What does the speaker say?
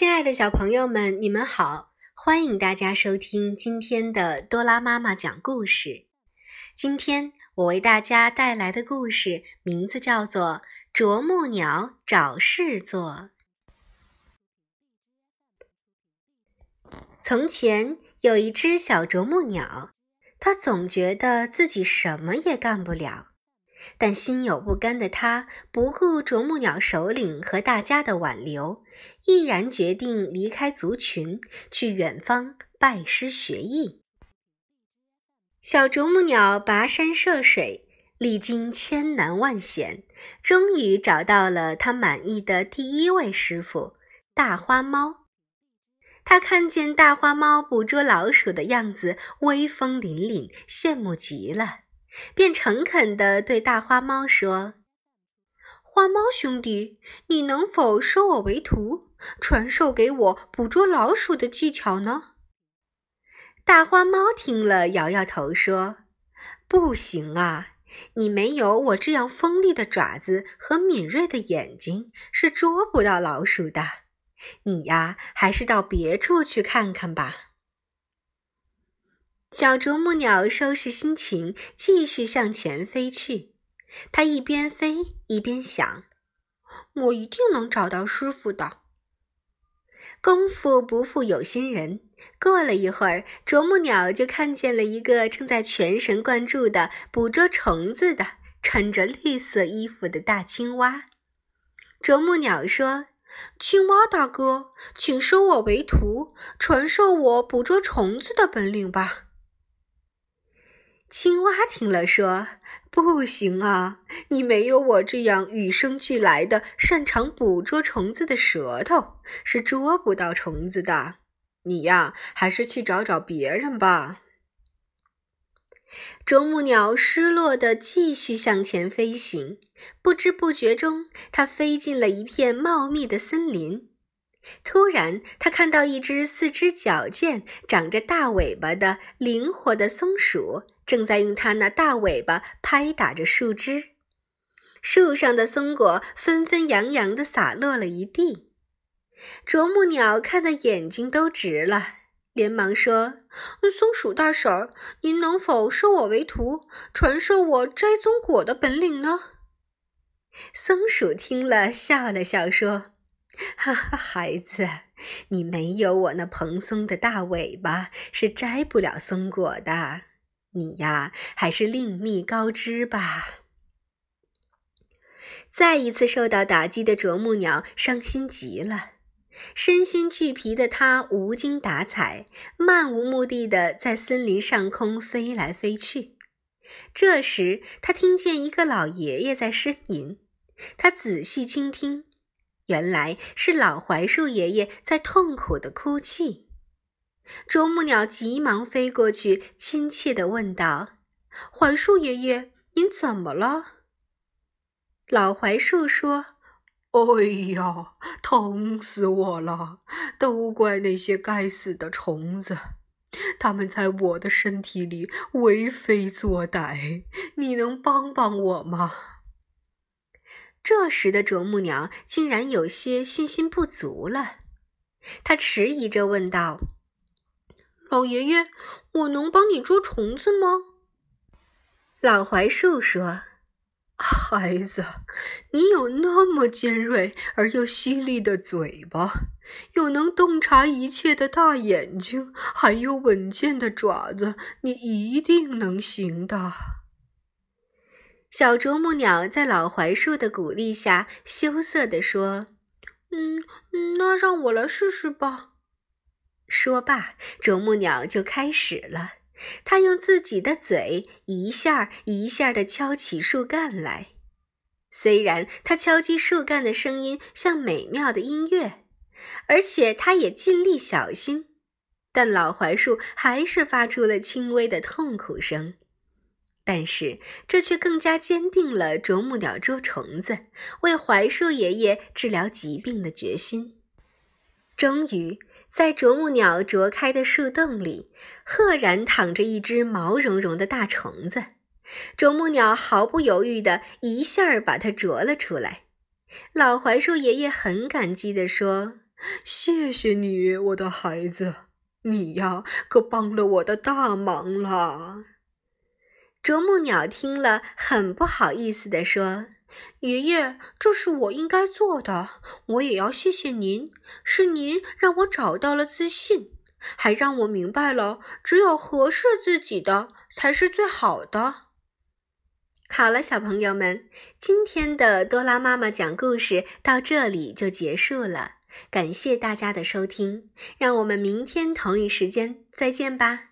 亲爱的小朋友们，你们好！欢迎大家收听今天的多拉妈妈讲故事。今天我为大家带来的故事名字叫做《啄木鸟找事做》。从前有一只小啄木鸟，它总觉得自己什么也干不了。但心有不甘的他，不顾啄木鸟首领和大家的挽留，毅然决定离开族群，去远方拜师学艺。小啄木鸟跋山涉水，历经千难万险，终于找到了他满意的第一位师傅——大花猫。他看见大花猫捕捉老鼠的样子，威风凛凛，羡慕极了。便诚恳地对大花猫说：“花猫兄弟，你能否收我为徒，传授给我捕捉老鼠的技巧呢？”大花猫听了，摇摇头说：“不行啊，你没有我这样锋利的爪子和敏锐的眼睛，是捉不到老鼠的。你呀，还是到别处去看看吧。”小啄木鸟收拾心情，继续向前飞去。它一边飞一边想：“我一定能找到师傅的。”功夫不负有心人，过了一会儿，啄木鸟就看见了一个正在全神贯注地捕捉虫子的、穿着绿色衣服的大青蛙。啄木鸟说：“青蛙大哥，请收我为徒，传授我捕捉虫子的本领吧。”青蛙听了说：“不行啊，你没有我这样与生俱来的擅长捕捉虫子的舌头，是捉不到虫子的。你呀，还是去找找别人吧。”啄木鸟失落地继续向前飞行，不知不觉中，它飞进了一片茂密的森林。突然，他看到一只四肢矫健、长着大尾巴的灵活的松鼠。正在用它那大尾巴拍打着树枝，树上的松果纷纷扬扬地洒落了一地。啄木鸟看得眼睛都直了，连忙说：“松鼠大婶儿，您能否收我为徒，传授我摘松果的本领呢？”松鼠听了，笑了笑说：“哈哈，孩子，你没有我那蓬松的大尾巴，是摘不了松果的。”你呀，还是另觅高枝吧。再一次受到打击的啄木鸟伤心极了，身心俱疲的它无精打采，漫无目的的在森林上空飞来飞去。这时，他听见一个老爷爷在呻吟，他仔细倾听，原来是老槐树爷爷在痛苦的哭泣。啄木鸟急忙飞过去，亲切地问道：“槐树爷爷，您怎么了？”老槐树说：“哎呀，疼死我了！都怪那些该死的虫子，它们在我的身体里为非作歹。你能帮帮我吗？”这时的啄木鸟竟然有些信心不足了，他迟疑着问道。老爷爷，我能帮你捉虫子吗？老槐树说：“孩子，你有那么尖锐而又犀利的嘴巴，有能洞察一切的大眼睛，还有稳健的爪子，你一定能行的。”小啄木鸟在老槐树的鼓励下，羞涩地说：“嗯，那让我来试试吧。”说罢，啄木鸟就开始了。它用自己的嘴一下一下地敲起树干来。虽然它敲击树干的声音像美妙的音乐，而且它也尽力小心，但老槐树还是发出了轻微的痛苦声。但是这却更加坚定了啄木鸟捉虫子、为槐树爷爷治疗疾病的决心。终于。在啄木鸟啄开的树洞里，赫然躺着一只毛茸茸的大虫子。啄木鸟毫不犹豫地一下把它啄了出来。老槐树爷爷很感激地说：“谢谢你，我的孩子，你呀可帮了我的大忙了。啄木鸟听了，很不好意思地说：“爷爷，这是我应该做的，我也要谢谢您。是您让我找到了自信，还让我明白了，只有合适自己的才是最好的。”好了，小朋友们，今天的多拉妈妈讲故事到这里就结束了。感谢大家的收听，让我们明天同一时间再见吧。